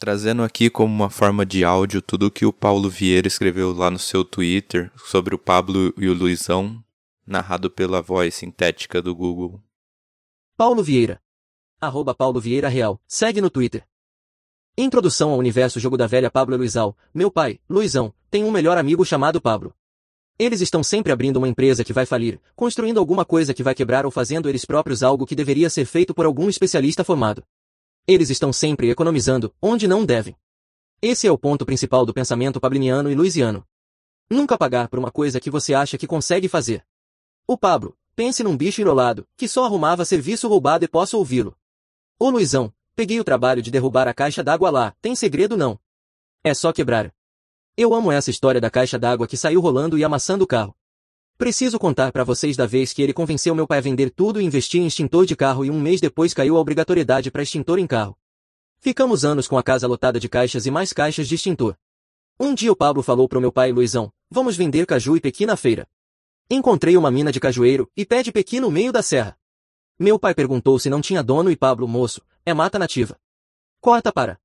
Trazendo aqui como uma forma de áudio tudo o que o Paulo Vieira escreveu lá no seu Twitter sobre o Pablo e o Luizão, narrado pela voz sintética do Google. Paulo Vieira. Arroba Paulo Vieira Real. Segue no Twitter. Introdução ao universo jogo da velha Pablo e Luizão. Meu pai, Luizão, tem um melhor amigo chamado Pablo. Eles estão sempre abrindo uma empresa que vai falir, construindo alguma coisa que vai quebrar ou fazendo eles próprios algo que deveria ser feito por algum especialista formado. Eles estão sempre economizando, onde não devem. Esse é o ponto principal do pensamento pabliniano e luisiano. Nunca pagar por uma coisa que você acha que consegue fazer. O Pablo, pense num bicho enrolado, que só arrumava serviço roubado e posso ouvi-lo. O Luizão, peguei o trabalho de derrubar a caixa d'água lá, tem segredo não. É só quebrar. Eu amo essa história da caixa d'água que saiu rolando e amassando o carro. Preciso contar para vocês da vez que ele convenceu meu pai a vender tudo e investir em extintor de carro e um mês depois caiu a obrigatoriedade para extintor em carro. Ficamos anos com a casa lotada de caixas e mais caixas de extintor. Um dia o Pablo falou pro meu pai Luizão, vamos vender caju e pequi na feira. Encontrei uma mina de cajueiro e pé de pequi no meio da serra. Meu pai perguntou se não tinha dono e Pablo, moço, é mata nativa. Corta para.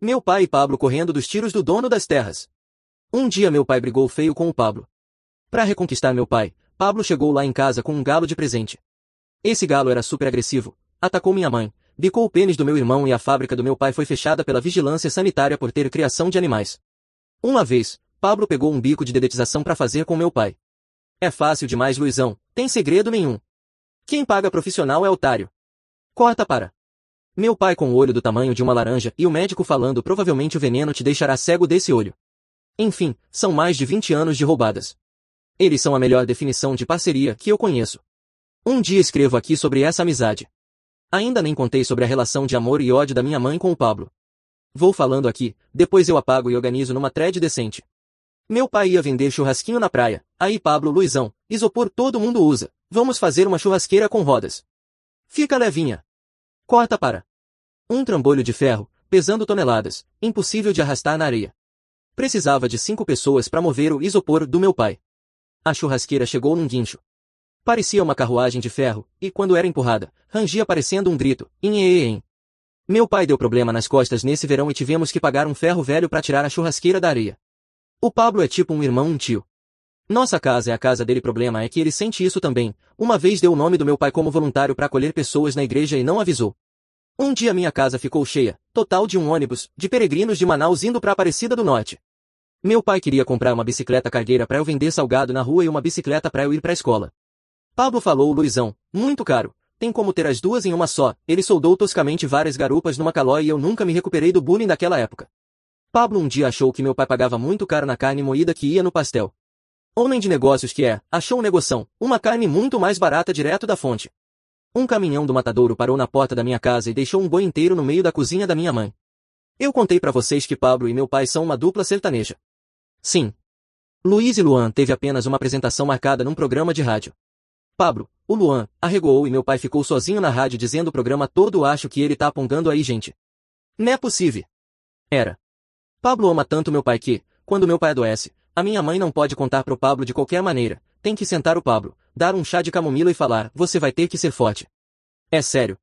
Meu pai e Pablo correndo dos tiros do dono das terras. Um dia meu pai brigou feio com o Pablo. Para reconquistar meu pai, Pablo chegou lá em casa com um galo de presente. Esse galo era super agressivo, atacou minha mãe, bicou o pênis do meu irmão e a fábrica do meu pai foi fechada pela vigilância sanitária por ter criação de animais. Uma vez, Pablo pegou um bico de dedetização para fazer com meu pai. É fácil demais, Luizão, tem segredo nenhum. Quem paga profissional é otário. Corta para. Meu pai com o olho do tamanho de uma laranja e o médico falando provavelmente o veneno te deixará cego desse olho. Enfim, são mais de 20 anos de roubadas. Eles são a melhor definição de parceria que eu conheço. Um dia escrevo aqui sobre essa amizade. Ainda nem contei sobre a relação de amor e ódio da minha mãe com o Pablo. Vou falando aqui, depois eu apago e organizo numa thread decente. Meu pai ia vender churrasquinho na praia, aí Pablo Luizão, isopor todo mundo usa, vamos fazer uma churrasqueira com rodas. Fica levinha. Corta para. Um trambolho de ferro, pesando toneladas, impossível de arrastar na areia. Precisava de cinco pessoas para mover o isopor do meu pai. A churrasqueira chegou num guincho. Parecia uma carruagem de ferro, e quando era empurrada, rangia parecendo um grito, em Meu pai deu problema nas costas nesse verão e tivemos que pagar um ferro velho para tirar a churrasqueira da areia. O Pablo é tipo um irmão um tio. Nossa casa é a casa dele problema é que ele sente isso também. Uma vez deu o nome do meu pai como voluntário para acolher pessoas na igreja e não avisou. Um dia minha casa ficou cheia, total de um ônibus, de peregrinos de Manaus indo para Aparecida do Norte. Meu pai queria comprar uma bicicleta cargueira para eu vender salgado na rua e uma bicicleta para eu ir para a escola. Pablo falou Luizão, muito caro. Tem como ter as duas em uma só. Ele soldou toscamente várias garupas numa calói e eu nunca me recuperei do bullying daquela época. Pablo um dia achou que meu pai pagava muito caro na carne moída que ia no pastel. Homem de negócios que é, achou um negoção, uma carne muito mais barata direto da fonte. Um caminhão do matadouro parou na porta da minha casa e deixou um boi inteiro no meio da cozinha da minha mãe. Eu contei para vocês que Pablo e meu pai são uma dupla sertaneja. Sim. Luiz e Luan teve apenas uma apresentação marcada num programa de rádio. Pablo, o Luan, arregoou e meu pai ficou sozinho na rádio dizendo o programa todo acho que ele tá apongando aí gente. Não é possível. Era. Pablo ama tanto meu pai que, quando meu pai adoece, a minha mãe não pode contar pro Pablo de qualquer maneira, tem que sentar o Pablo, dar um chá de camomila e falar, você vai ter que ser forte. É sério.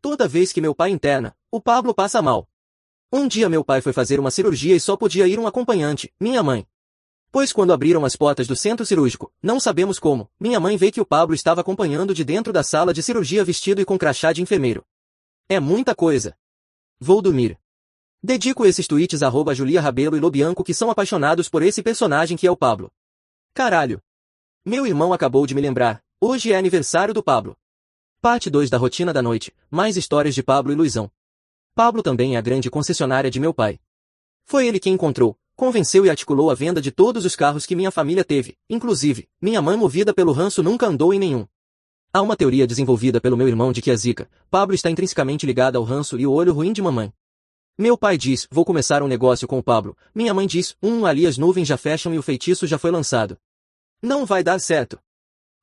Toda vez que meu pai interna, o Pablo passa mal. Um dia meu pai foi fazer uma cirurgia e só podia ir um acompanhante, minha mãe. Pois quando abriram as portas do centro cirúrgico, não sabemos como, minha mãe vê que o Pablo estava acompanhando de dentro da sala de cirurgia vestido e com crachá de enfermeiro. É muita coisa. Vou dormir. Dedico esses tweets a Julia Rabelo e Lobianco que são apaixonados por esse personagem que é o Pablo. Caralho. Meu irmão acabou de me lembrar, hoje é aniversário do Pablo. Parte 2 da rotina da noite, mais histórias de Pablo e Luizão. Pablo também é a grande concessionária de meu pai. Foi ele quem encontrou, convenceu e articulou a venda de todos os carros que minha família teve, inclusive, minha mãe movida pelo ranço nunca andou em nenhum. Há uma teoria desenvolvida pelo meu irmão de que a zica, Pablo está intrinsecamente ligada ao ranço e o olho ruim de mamãe. Meu pai diz, vou começar um negócio com o Pablo. Minha mãe diz, um ali as nuvens já fecham e o feitiço já foi lançado. Não vai dar certo.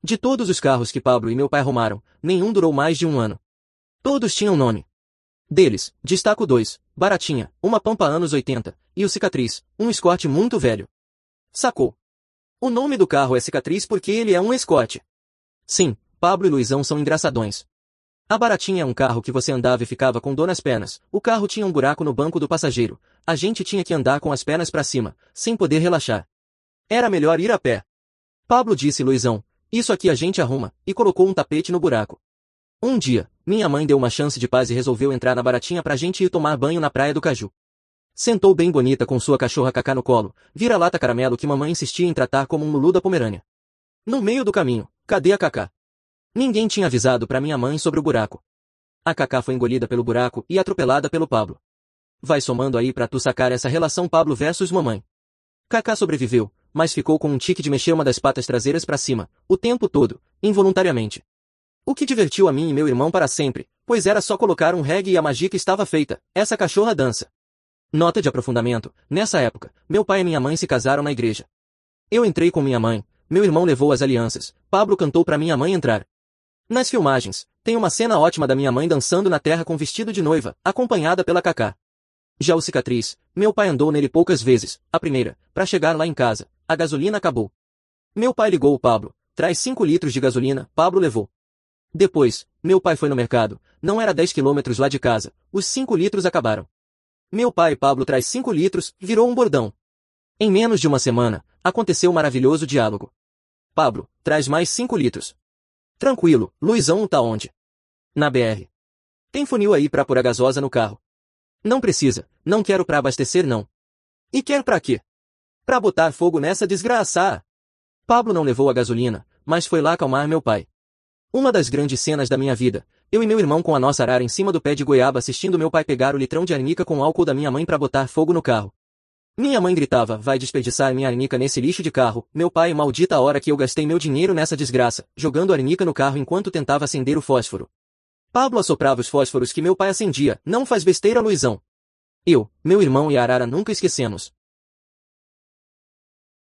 De todos os carros que Pablo e meu pai arrumaram, nenhum durou mais de um ano. Todos tinham nome. Deles, destaco dois, Baratinha, uma Pampa anos 80, e o Cicatriz, um Escort muito velho. Sacou? O nome do carro é Cicatriz porque ele é um Escort. Sim, Pablo e Luizão são engraçadões. A baratinha é um carro que você andava e ficava com dor nas pernas. O carro tinha um buraco no banco do passageiro. A gente tinha que andar com as pernas para cima, sem poder relaxar. Era melhor ir a pé. Pablo disse Luizão, isso aqui a gente arruma, e colocou um tapete no buraco. Um dia, minha mãe deu uma chance de paz e resolveu entrar na baratinha pra gente ir tomar banho na praia do Caju. Sentou bem bonita com sua cachorra Cacá no colo, vira-lata caramelo que mamãe insistia em tratar como um Lulu da Pomerânia. No meio do caminho, cadê a Cacá? Ninguém tinha avisado para minha mãe sobre o buraco. A Cacá foi engolida pelo buraco e atropelada pelo Pablo. Vai somando aí pra tu sacar essa relação Pablo versus mamãe. Cacá sobreviveu, mas ficou com um tique de mexer uma das patas traseiras para cima, o tempo todo, involuntariamente. O que divertiu a mim e meu irmão para sempre, pois era só colocar um reggae e a magia que estava feita, essa cachorra dança. Nota de aprofundamento, nessa época, meu pai e minha mãe se casaram na igreja. Eu entrei com minha mãe, meu irmão levou as alianças, Pablo cantou para minha mãe entrar. Nas filmagens, tem uma cena ótima da minha mãe dançando na terra com vestido de noiva, acompanhada pela Cacá. Já o cicatriz, meu pai andou nele poucas vezes, a primeira, para chegar lá em casa, a gasolina acabou. Meu pai ligou o Pablo. Traz 5 litros de gasolina, Pablo levou. Depois, meu pai foi no mercado. Não era 10 quilômetros lá de casa. Os 5 litros acabaram. Meu pai Pablo traz 5 litros, virou um bordão. Em menos de uma semana, aconteceu um maravilhoso diálogo. Pablo, traz mais 5 litros. Tranquilo, Luizão tá onde? Na BR. Tem funil aí pra pôr a gasosa no carro. Não precisa, não quero pra abastecer não. E quer pra quê? Pra botar fogo nessa desgraça! Pablo não levou a gasolina, mas foi lá acalmar meu pai. Uma das grandes cenas da minha vida, eu e meu irmão com a nossa arara em cima do pé de goiaba assistindo meu pai pegar o litrão de arnica com álcool da minha mãe para botar fogo no carro. Minha mãe gritava, vai desperdiçar minha arnica nesse lixo de carro, meu pai maldita a hora que eu gastei meu dinheiro nessa desgraça, jogando arnica no carro enquanto tentava acender o fósforo. Pablo assoprava os fósforos que meu pai acendia, não faz besteira Luizão. Eu, meu irmão e a arara nunca esquecemos.